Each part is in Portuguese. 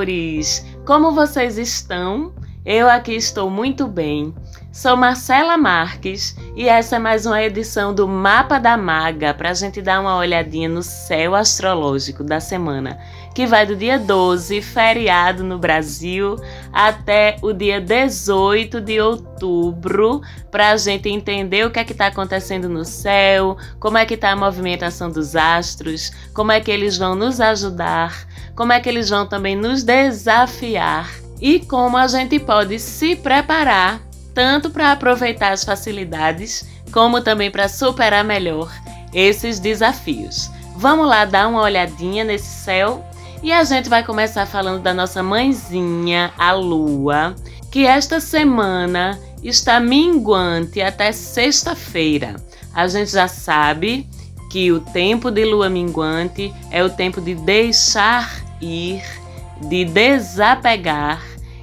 Amores! Como vocês estão? Eu aqui estou muito bem. Sou Marcela Marques e essa é mais uma edição do Mapa da Maga para a gente dar uma olhadinha no céu astrológico da semana, que vai do dia 12, feriado no Brasil, até o dia 18 de outubro, para a gente entender o que é que está acontecendo no céu, como é que está a movimentação dos astros, como é que eles vão nos ajudar, como é que eles vão também nos desafiar e como a gente pode se preparar tanto para aproveitar as facilidades, como também para superar melhor esses desafios. Vamos lá dar uma olhadinha nesse céu e a gente vai começar falando da nossa mãezinha, a Lua, que esta semana está minguante até sexta-feira. A gente já sabe que o tempo de lua minguante é o tempo de deixar ir, de desapegar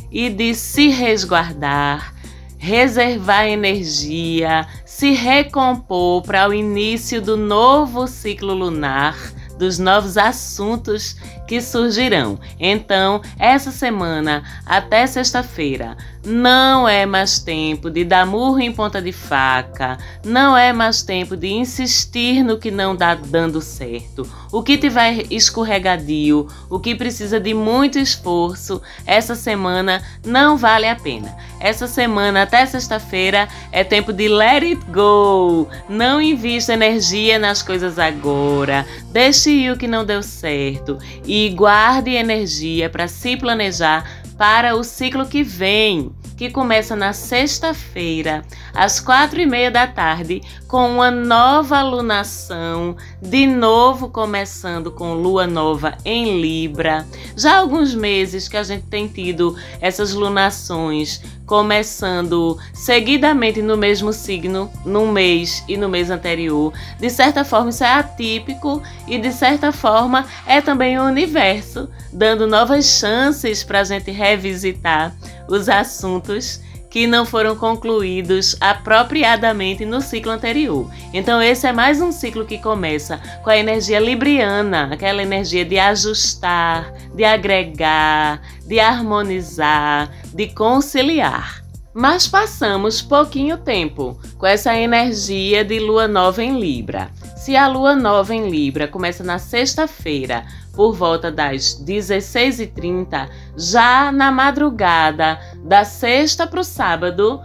e de se resguardar, reservar energia, se recompor para o início do novo ciclo lunar, dos novos assuntos que surgirão. Então, essa semana até sexta-feira, não é mais tempo de dar murro em ponta de faca, não é mais tempo de insistir no que não dá dando certo. O que tiver escorregadio, o que precisa de muito esforço, essa semana não vale a pena. Essa semana até sexta-feira é tempo de let it go. Não invista energia nas coisas agora. Deixe ir o que não deu certo e guarde energia para se planejar para o ciclo que vem, que começa na sexta-feira, às quatro e meia da tarde, com uma nova lunação, de novo começando com lua nova em Libra. Já há alguns meses que a gente tem tido essas lunações começando seguidamente no mesmo signo, num mês e no mês anterior. De certa forma, isso é atípico e de certa forma é também o universo dando novas chances para a gente revisitar os assuntos que não foram concluídos apropriadamente no ciclo anterior. Então, esse é mais um ciclo que começa com a energia libriana, aquela energia de ajustar, de agregar, de harmonizar, de conciliar. Mas passamos pouquinho tempo com essa energia de lua nova em Libra. Se a lua nova em Libra começa na sexta-feira, por volta das 16h30, já na madrugada da sexta para o sábado,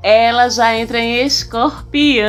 ela já entra em escorpião.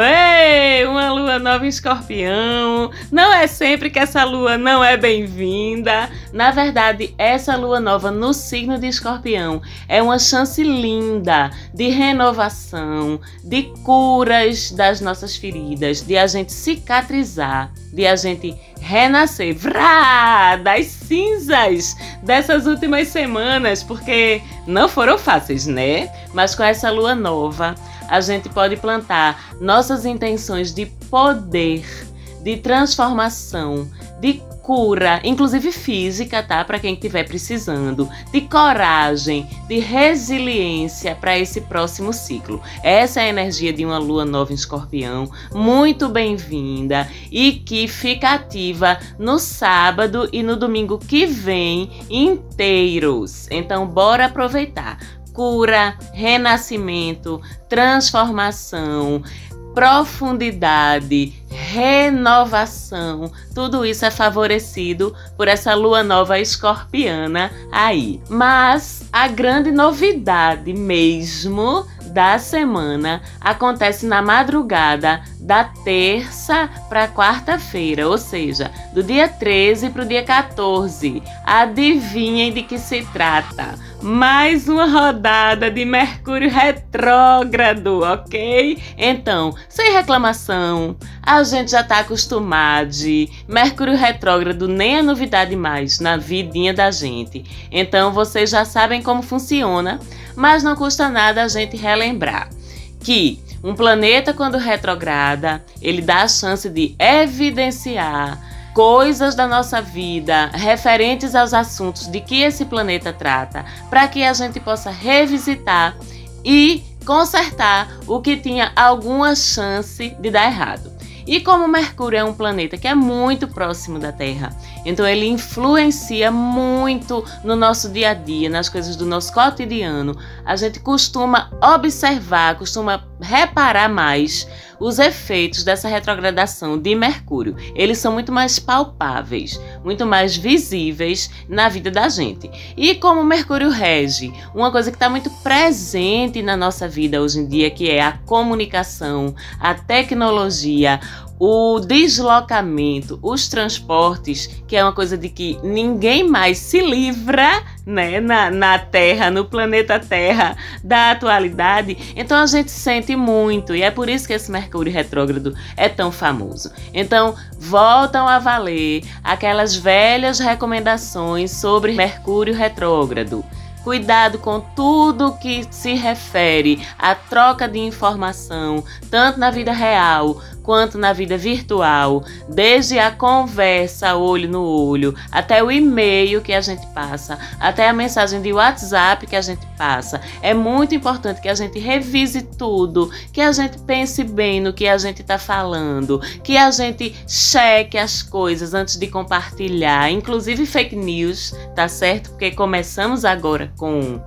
Ei, uma lua nova em escorpião. Não é sempre que essa lua não é bem-vinda. Na verdade, essa lua nova no signo de escorpião é uma chance linda de renovação, de curas das nossas feridas, de a gente cicatrizar, de a gente renascer vrá, das cinzas dessas últimas semanas, porque não foram fáceis, né? Mas com essa lua nova, a gente pode plantar nossas intenções de poder, de transformação, de cura, inclusive física, tá? Para quem estiver precisando, de coragem, de resiliência para esse próximo ciclo. Essa é a energia de uma lua nova em escorpião, muito bem-vinda e que fica ativa no sábado e no domingo que vem inteiros. Então, bora aproveitar cura, renascimento, transformação, profundidade, renovação. Tudo isso é favorecido por essa lua nova escorpiana aí. Mas a grande novidade mesmo da semana acontece na madrugada da terça para quarta-feira, ou seja, do dia 13 para o dia 14. Adivinhem de que se trata? Mais uma rodada de Mercúrio retrógrado, ok? Então, sem reclamação, a gente já está acostumado. Mercúrio retrógrado nem é novidade mais na vidinha da gente. Então, vocês já sabem como funciona, mas não custa nada a gente relembrar que um planeta, quando retrograda, ele dá a chance de evidenciar coisas da nossa vida referentes aos assuntos de que esse planeta trata, para que a gente possa revisitar e consertar o que tinha alguma chance de dar errado. E como Mercúrio é um planeta que é muito próximo da Terra, então ele influencia muito no nosso dia a dia, nas coisas do nosso cotidiano. A gente costuma observar, costuma reparar mais os efeitos dessa retrogradação de Mercúrio. Eles são muito mais palpáveis, muito mais visíveis na vida da gente. E como Mercúrio rege, uma coisa que está muito presente na nossa vida hoje em dia, que é a comunicação, a tecnologia, o deslocamento, os transportes, que é uma coisa de que ninguém mais se livra, né, na, na Terra, no planeta Terra, da atualidade. Então a gente sente muito e é por isso que esse Mercúrio retrógrado é tão famoso. Então voltam a valer aquelas velhas recomendações sobre Mercúrio retrógrado. Cuidado com tudo que se refere à troca de informação, tanto na vida real quanto na vida virtual, desde a conversa olho no olho, até o e-mail que a gente passa, até a mensagem de WhatsApp que a gente passa. É muito importante que a gente revise tudo, que a gente pense bem no que a gente está falando, que a gente cheque as coisas antes de compartilhar, inclusive fake news, tá certo? Porque começamos agora com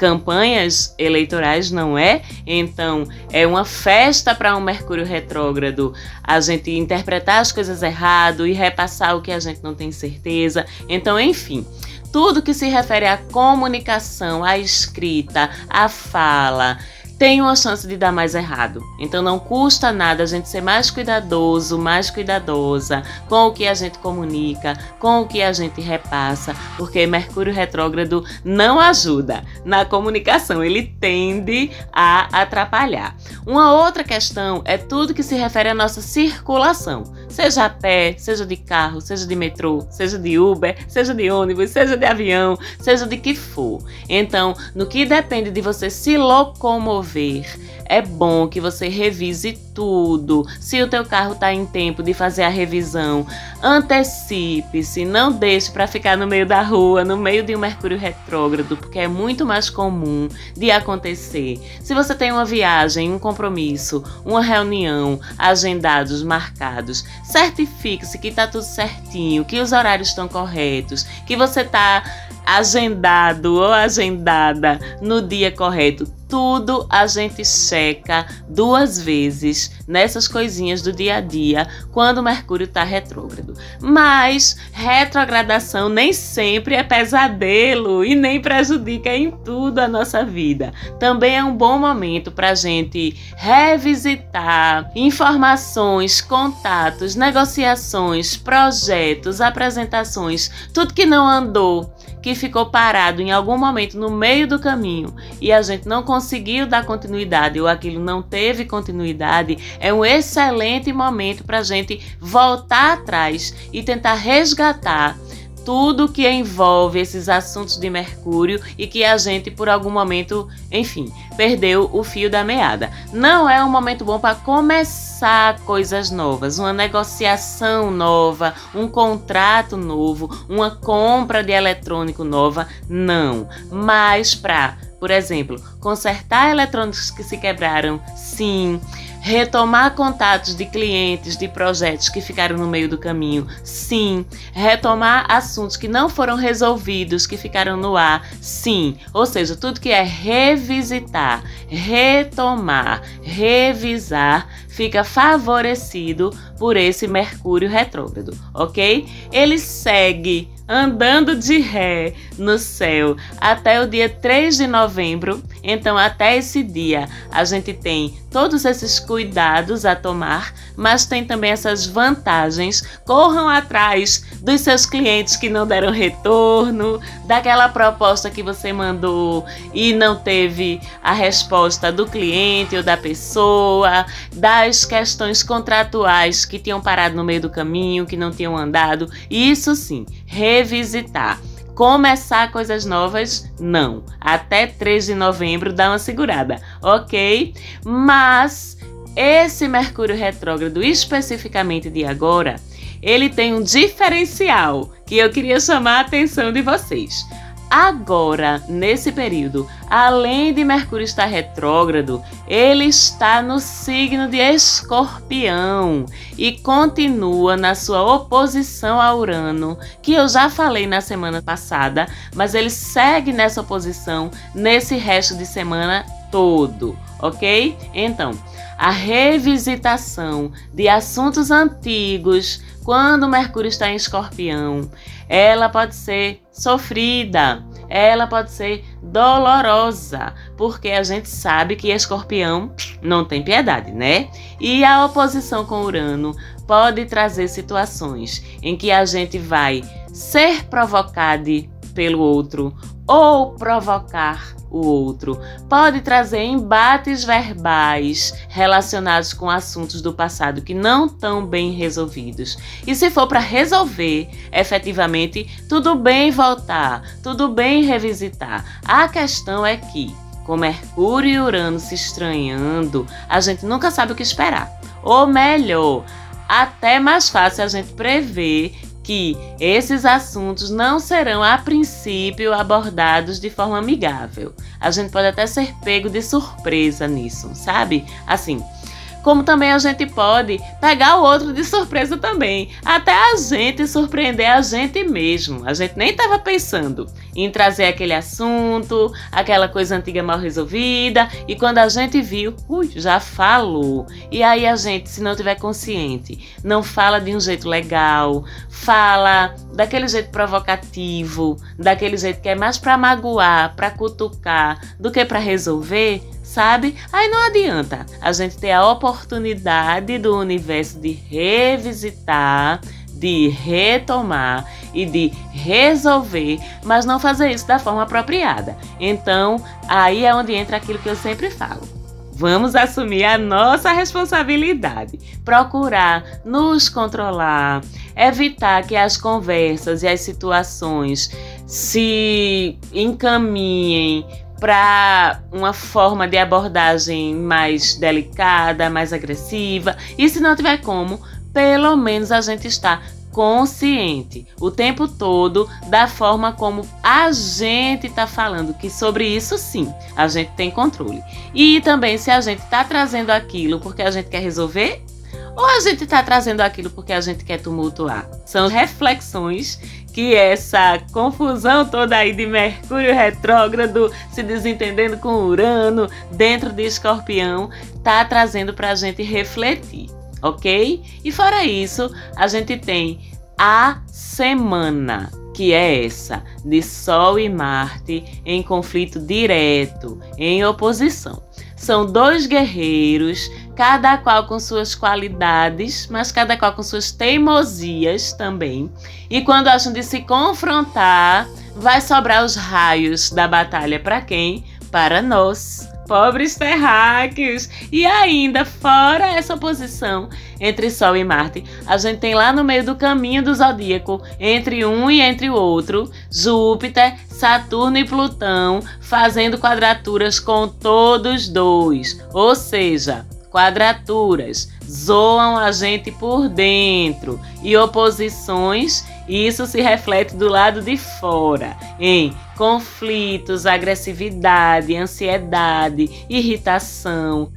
campanhas eleitorais, não é? Então, é uma festa para um Mercúrio retrógrado a gente interpretar as coisas errado e repassar o que a gente não tem certeza. Então, enfim, tudo que se refere à comunicação, à escrita, à fala, tem uma chance de dar mais errado. Então não custa nada a gente ser mais cuidadoso, mais cuidadosa com o que a gente comunica, com o que a gente repassa, porque Mercúrio retrógrado não ajuda na comunicação, ele tende a atrapalhar. Uma outra questão é tudo que se refere à nossa circulação, seja a pé, seja de carro, seja de metrô, seja de Uber, seja de ônibus, seja de avião, seja de que for. Então, no que depende de você se locomover ver. É bom que você revise tudo. Se o teu carro está em tempo de fazer a revisão, antecipe-se, não deixe para ficar no meio da rua, no meio de um Mercúrio retrógrado, porque é muito mais comum de acontecer. Se você tem uma viagem, um compromisso, uma reunião, agendados, marcados, certifique-se que está tudo certinho, que os horários estão corretos, que você está agendado ou agendada no dia correto. Tudo a gente checa duas vezes nessas coisinhas do dia a dia quando o Mercúrio está retrógrado. Mas retrogradação nem sempre é pesadelo e nem prejudica em tudo a nossa vida. Também é um bom momento para a gente revisitar informações, contatos, negociações, projetos, apresentações, tudo que não andou que ficou parado em algum momento no meio do caminho e a gente não conseguiu dar continuidade ou aquilo não teve continuidade, é um excelente momento para a gente voltar atrás e tentar resgatar tudo que envolve esses assuntos de Mercúrio e que a gente, por algum momento, enfim, perdeu o fio da meada. Não é um momento bom para começar coisas novas, uma negociação nova, um contrato novo, uma compra de eletrônico nova, não. Mas para, por exemplo, consertar eletrônicos que se quebraram, sim Retomar contatos de clientes, de projetos que ficaram no meio do caminho, sim. Retomar assuntos que não foram resolvidos, que ficaram no ar, sim. Ou seja, tudo que é revisitar, retomar, revisar, fica favorecido por esse Mercúrio retrógrado, ok? Ele segue andando de ré no céu até o dia 3 de novembro. Então, até esse dia, a gente tem todos esses cuidados a tomar, mas tem também essas vantagens. Corram atrás dos seus clientes que não deram retorno, daquela proposta que você mandou e não teve a resposta do cliente ou da pessoa, das questões contratuais que tinham parado no meio do caminho, que não tinham andado. Isso sim, revisitar. Começar coisas novas, não. Até 3 de novembro dá uma segurada, ok? Mas esse Mercúrio retrógrado, especificamente de agora, ele tem um diferencial que eu queria chamar a atenção de vocês. Agora, nesse período, além de Mercúrio estar retrógrado, ele está no signo de Escorpião e continua na sua oposição a Urano, que eu já falei na semana passada, mas ele segue nessa oposição nesse resto de semana todo, ok? Então, a revisitação de assuntos antigos quando Mercúrio está em Escorpião, ela pode ser sofrida, ela pode ser dolorosa, porque a gente sabe que Escorpião não tem piedade, né? E a oposição com Urano pode trazer situações em que a gente vai ser provocado pelo outro ou provocar o outro. Pode trazer embates verbais relacionados com assuntos do passado que não estão bem resolvidos. E se for para resolver, efetivamente, tudo bem voltar, tudo bem revisitar. A questão é que, com Mercúrio e Urano se estranhando, a gente nunca sabe o que esperar. Ou melhor, até mais fácil a gente prever que esses assuntos não serão a princípio abordados de forma amigável. A gente pode até ser pego de surpresa nisso, sabe? Assim, como também a gente pode pegar o outro de surpresa também, até a gente surpreender a gente mesmo. A gente nem estava pensando em trazer aquele assunto, aquela coisa antiga mal resolvida, e quando a gente viu, ui, já falou. E aí a gente, se não tiver consciente, não fala de um jeito legal, fala daquele jeito provocativo, daquele jeito que é mais para magoar, para cutucar, do que para resolver, sabe? Aí não adianta a gente ter a oportunidade do universo de revisitar, de retomar e de resolver, mas não fazer isso da forma apropriada. Então, aí é onde entra aquilo que eu sempre falo. Vamos assumir a nossa responsabilidade, procurar nos controlar, evitar que as conversas e as situações se encaminhem para uma forma de abordagem mais delicada, mais agressiva. E se não tiver como, pelo menos a gente está consciente o tempo todo da forma como a gente está falando, que sobre isso sim a gente tem controle. E também se a gente está trazendo aquilo porque a gente quer resolver ou a gente está trazendo aquilo porque a gente quer tumultuar. São reflexões que essa confusão toda aí de Mercúrio retrógrado se desentendendo com Urano dentro de Escorpião tá trazendo para a gente refletir, ok? E fora isso, a gente tem a semana que é essa de Sol e Marte em conflito direto, em oposição. São dois guerreiros, cada qual com suas qualidades, mas cada qual com suas teimosias também. E quando acham de se confrontar, vai sobrar os raios da batalha para quem? Para nós pobres terráqueos. E ainda, fora essa oposição entre Sol e Marte, a gente tem lá no meio do caminho do zodíaco, entre um e entre o outro, Júpiter, Saturno e Plutão fazendo quadraturas com todos dois. Ou seja, quadraturas zoam a gente por dentro e oposições, isso se reflete do lado de fora em conflitos, agressividade, ansiedade, irritação,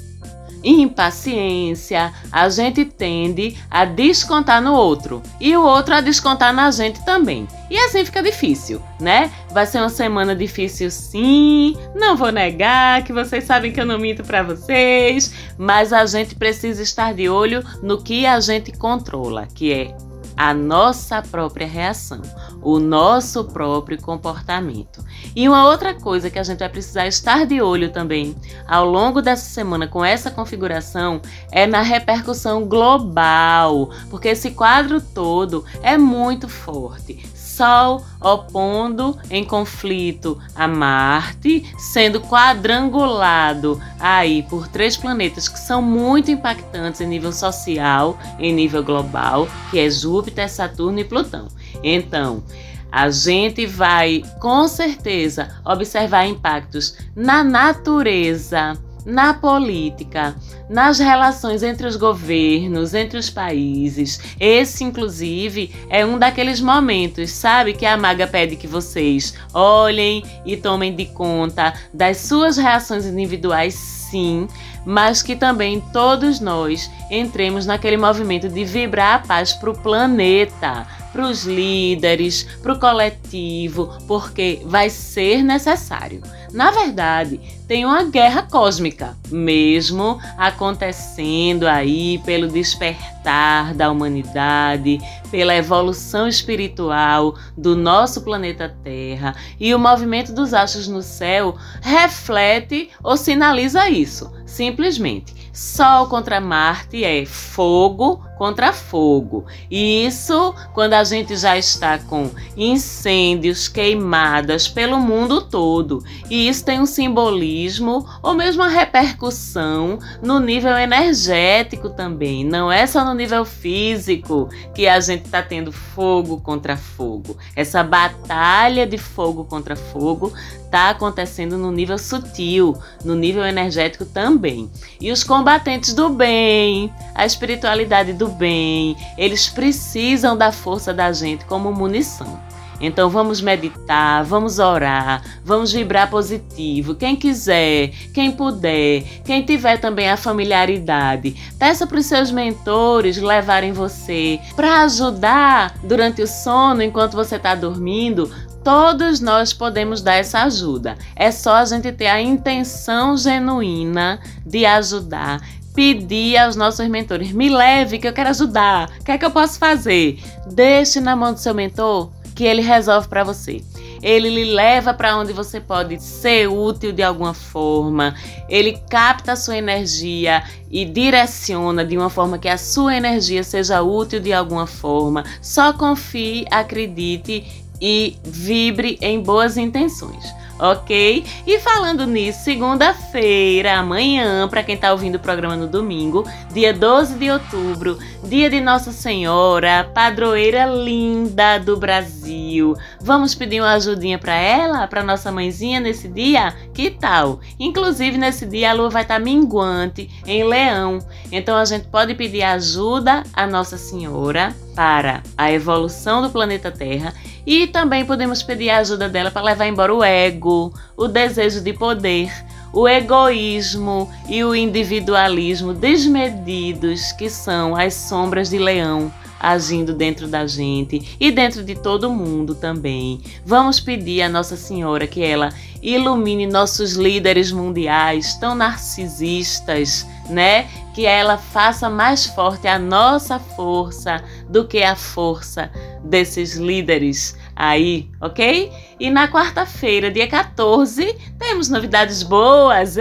impaciência, a gente tende a descontar no outro e o outro a descontar na gente também. E assim fica difícil, né? Vai ser uma semana difícil sim, não vou negar que vocês sabem que eu não minto para vocês, mas a gente precisa estar de olho no que a gente controla, que é a nossa própria reação, o nosso próprio comportamento. E uma outra coisa que a gente vai precisar estar de olho também ao longo dessa semana com essa configuração é na repercussão global, porque esse quadro todo é muito forte. Sol opondo em conflito a Marte, sendo quadrangulado aí por três planetas que são muito impactantes em nível social, em nível global, que é Júpiter, Saturno e Plutão. Então, a gente vai com certeza observar impactos na natureza, na política, nas relações entre os governos, entre os países. Esse, inclusive, é um daqueles momentos, sabe, que a maga pede que vocês olhem e tomem de conta das suas reações individuais, sim, mas que também todos nós entremos naquele movimento de vibrar a paz para o planeta, para os líderes, para o coletivo, porque vai ser necessário. Na verdade, tem uma guerra cósmica, mesmo acontecendo aí pelo despertar da humanidade, pela evolução espiritual do nosso planeta Terra, e o movimento dos astros no céu reflete ou sinaliza isso, simplesmente. Sol contra Marte é fogo contra fogo. E isso quando a gente já está com incêndios, queimadas pelo mundo todo. E isso tem um simbolismo ou mesmo uma repercussão no nível energético também. Não é só no nível físico que a gente está tendo fogo contra fogo. Essa batalha de fogo contra fogo está acontecendo no nível sutil, no nível energético também. E os combatentes do bem, a espiritualidade do bem, eles precisam da força da gente como munição. Então vamos meditar, vamos orar, vamos vibrar positivo. Quem quiser, quem puder, quem tiver também a familiaridade, peça para os seus mentores levarem você para ajudar durante o sono, enquanto você está dormindo, Todos nós podemos dar essa ajuda. É só a gente ter a intenção genuína de ajudar. Pedir aos nossos mentores: me leve, que eu quero ajudar. O que é que eu posso fazer? Deixe na mão do seu mentor que ele resolve para você. Ele lhe leva para onde você pode ser útil de alguma forma. Ele capta a sua energia e direciona de uma forma que a sua energia seja útil de alguma forma. Só confie, acredite e vibre em boas intenções ok? E falando nisso, segunda-feira, amanhã, para quem está ouvindo o programa no domingo, dia 12 de outubro, dia de Nossa Senhora, padroeira linda do Brasil. Vamos pedir uma ajudinha para ela, para nossa mãezinha nesse dia? Que tal? Inclusive nesse dia a lua vai estar tá minguante em Leão, então a gente pode pedir ajuda a Nossa Senhora para a evolução do planeta Terra e também podemos pedir a ajuda dela para levar embora o ego, o desejo de poder, o egoísmo e o individualismo desmedidos que são as sombras de leão agindo dentro da gente e dentro de todo mundo também. Vamos pedir a Nossa Senhora que ela ilumine nossos líderes mundiais tão narcisistas, né? Que ela faça mais forte a nossa força do que a força desses líderes aí, ok? E na quarta-feira, dia 14, temos novidades boas.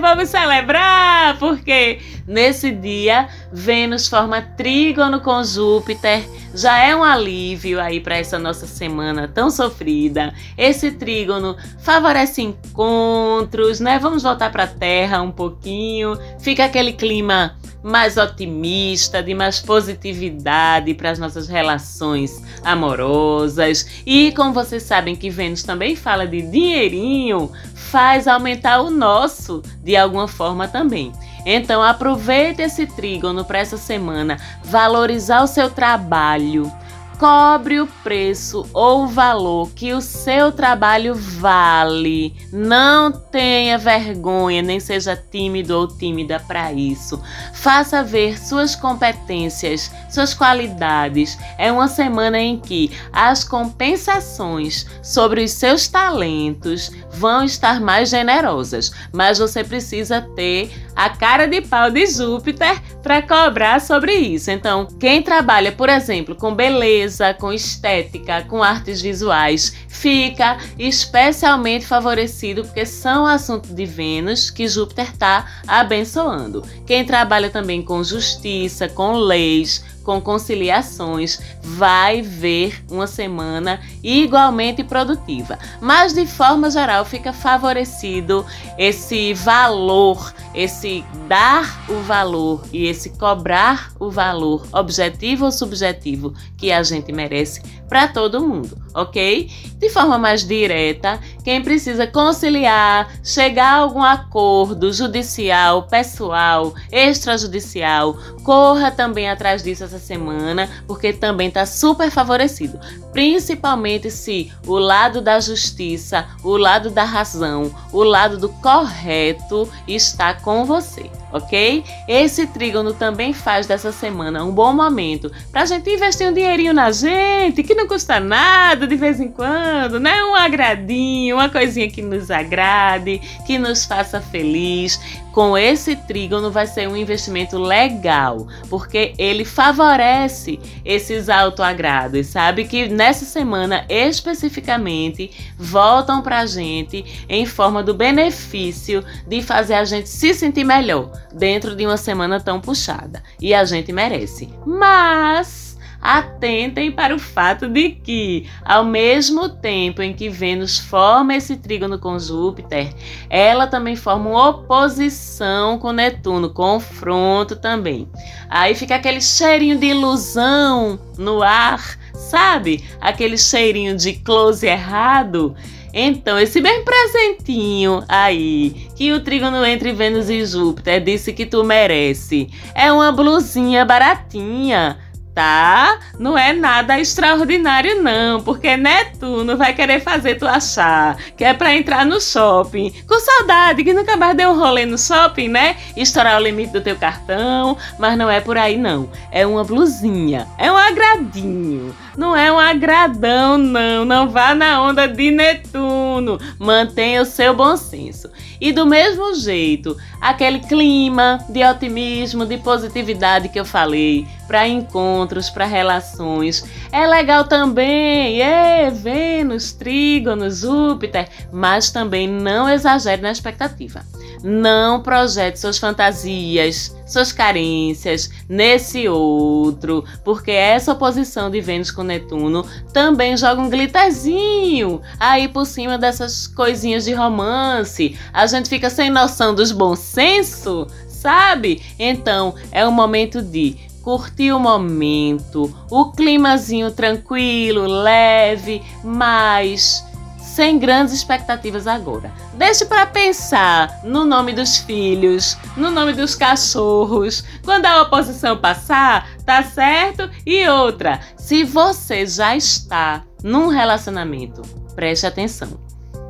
Vamos celebrar, porque nesse dia Vênus forma trígono com Júpiter. Já é um alívio aí para essa nossa semana tão sofrida. Esse trígono favorece encontros, né? Vamos voltar para a Terra um pouquinho. Fica aquele clima mais otimista, de mais positividade para as nossas relações amorosas. E como vocês sabem que Vênus também fala de dinheirinho, faz aumentar o nosso de alguma forma também. Então aproveite esse trígono para essa semana, valorizar o seu trabalho, cobre o preço ou o valor que o seu trabalho vale. Não tenha vergonha, nem seja tímido ou tímida para isso. Faça ver suas competências, suas qualidades. É uma semana em que as compensações sobre os seus talentos vão estar mais generosas, mas você precisa ter a cara de pau de Júpiter para cobrar sobre isso. Então, quem trabalha, por exemplo, com beleza, com estética, com artes visuais, fica especialmente favorecido porque são assuntos de Vênus que Júpiter está abençoando. Quem trabalha também com justiça, com leis, com conciliações, vai ver uma semana igualmente produtiva. Mas de forma geral fica favorecido esse valor, esse dar o valor e esse cobrar o valor, objetivo ou subjetivo, que a gente merece para todo mundo. Ok? De forma mais direta, quem precisa conciliar, chegar a algum acordo judicial, pessoal, extrajudicial, corra também atrás disso essa semana, porque também está super favorecido. Principalmente se o lado da justiça, o lado da razão, o lado do correto está com você ok? Esse trígono também faz dessa semana um bom momento para a gente investir um dinheirinho na gente, que não custa nada de vez em quando, né? Um agradinho, uma coisinha que nos agrade, que nos faça feliz com esse trígono vai ser um investimento legal, porque ele favorece esses autoagrados, sabe? Que nessa semana especificamente voltam para a gente em forma do benefício de fazer a gente se sentir melhor dentro de uma semana tão puxada. E a gente merece. Mas atentem para o fato de que, ao mesmo tempo em que Vênus forma esse trígono com Júpiter, ela também forma uma oposição com Netuno, confronto também. Aí fica aquele cheirinho de ilusão no ar, sabe? Aquele cheirinho de close errado. Então, esse bem presentinho aí, que o trígono entre Vênus e Júpiter disse que tu merece, é uma blusinha baratinha tá? Não é nada extraordinário não, porque Netuno vai querer fazer tu achar que é para entrar no shopping. Com saudade que nunca mais deu um rolê no shopping, né? Estourar o limite do teu cartão, mas não é por aí não. É uma blusinha, é um agradinho. Não é um agradão não, não vá na onda de Netuno. Mantenha o seu bom senso. E do mesmo jeito, aquele clima de otimismo, de positividade que eu falei, para encontros, para relações. É legal também, é Vênus, Trígono, Júpiter, mas também não exagere na expectativa. Não projete suas fantasias, suas carências nesse outro, porque essa oposição de Vênus com Netuno também joga um glitterzinho aí por cima dessas coisinhas de romance. A gente fica sem noção dos bom senso, sabe? Então é o momento de curtir o momento, o climazinho tranquilo, leve, mas sem grandes expectativas agora. Deixe para pensar no nome dos filhos, no nome dos cachorros. Quando a oposição passar, tá certo? E outra, se você já está num relacionamento, preste atenção.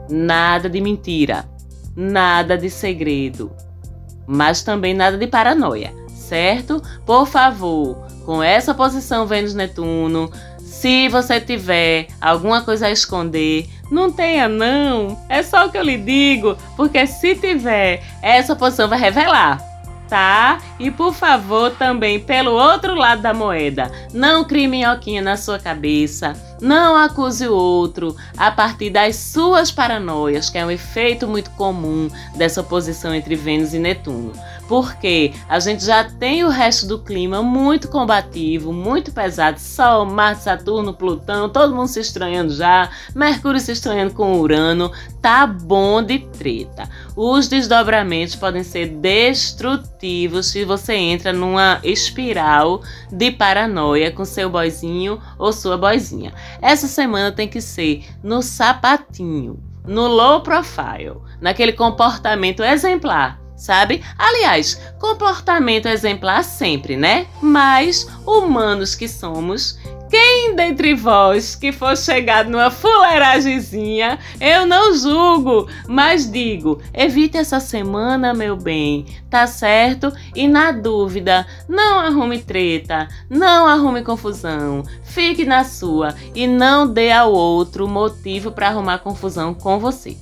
Nada de mentira, nada de segredo, mas também nada de paranoia, certo? Por favor, com essa posição Vênus-Netuno, se você tiver alguma coisa a esconder, não tenha não. É só o que eu lhe digo, porque se tiver, essa posição vai revelar tá? E por favor, também pelo outro lado da moeda, não crie minhoquinha na sua cabeça, não acuse o outro a partir das suas paranoias, que é um efeito muito comum dessa oposição entre Vênus e Netuno. Porque a gente já tem o resto do clima muito combativo, muito pesado, Sol, Marte, Saturno, Plutão, todo mundo se estranhando já, Mercúrio se estranhando com Urano, tá bom de treta. Os desdobramentos podem ser destrutivos se você entra numa espiral de paranoia com seu boizinho ou sua boizinha. Essa semana tem que ser no sapatinho, no low profile, naquele comportamento exemplar sabe? Aliás, comportamento exemplar sempre, né? Mas, humanos que somos, quem dentre vós que for chegado numa fuleiragemzinha, eu não julgo, mas digo, evite essa semana, meu bem, tá certo? E na dúvida, não arrume treta, não arrume confusão, fique na sua e não dê ao outro motivo para arrumar confusão com você.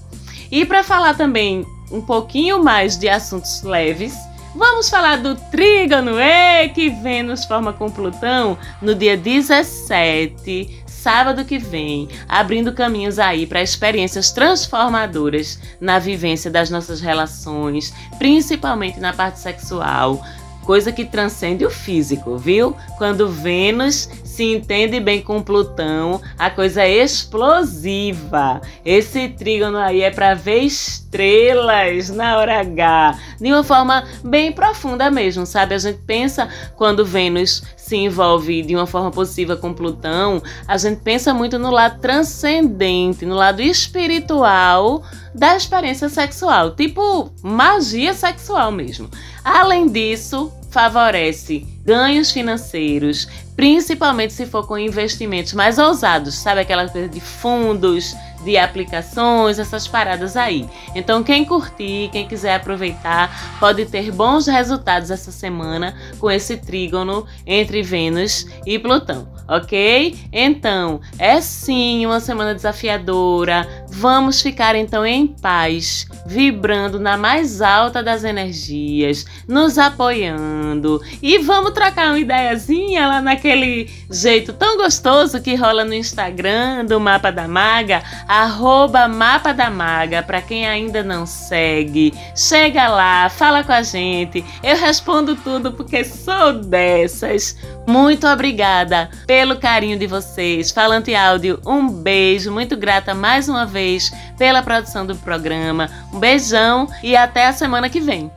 E para falar também um pouquinho mais de assuntos leves, vamos falar do trígono E que Vênus forma com Plutão no dia 17, sábado que vem, abrindo caminhos aí para experiências transformadoras na vivência das nossas relações, principalmente na parte sexual, coisa que transcende o físico, viu? Quando Vênus se entende bem com Plutão, a coisa é explosiva. Esse trígono aí é para ver estrelas na hora H, de uma forma bem profunda mesmo, sabe? A gente pensa quando Vênus se envolve de uma forma possível com Plutão, a gente pensa muito no lado transcendente, no lado espiritual da experiência sexual, tipo magia sexual mesmo. Além disso, favorece ganhos financeiros, principalmente se for com investimentos mais ousados, sabe aquela coisa de fundos, de aplicações, essas paradas aí. Então, quem curtir, quem quiser aproveitar, pode ter bons resultados essa semana com esse trígono entre Vênus e Plutão, ok? Então, é sim uma semana desafiadora. Vamos ficar então em paz, vibrando na mais alta das energias, nos apoiando e vamos trocar uma ideiazinha lá naquele jeito tão gostoso que rola no Instagram do Mapa da Maga arroba Mapa da Maga, para quem ainda não segue. Chega lá, fala com a gente. Eu respondo tudo porque sou dessas. Muito obrigada pelo carinho de vocês. Falante Áudio, um beijo. Muito grata mais uma vez pela produção do programa. Um beijão e até a semana que vem.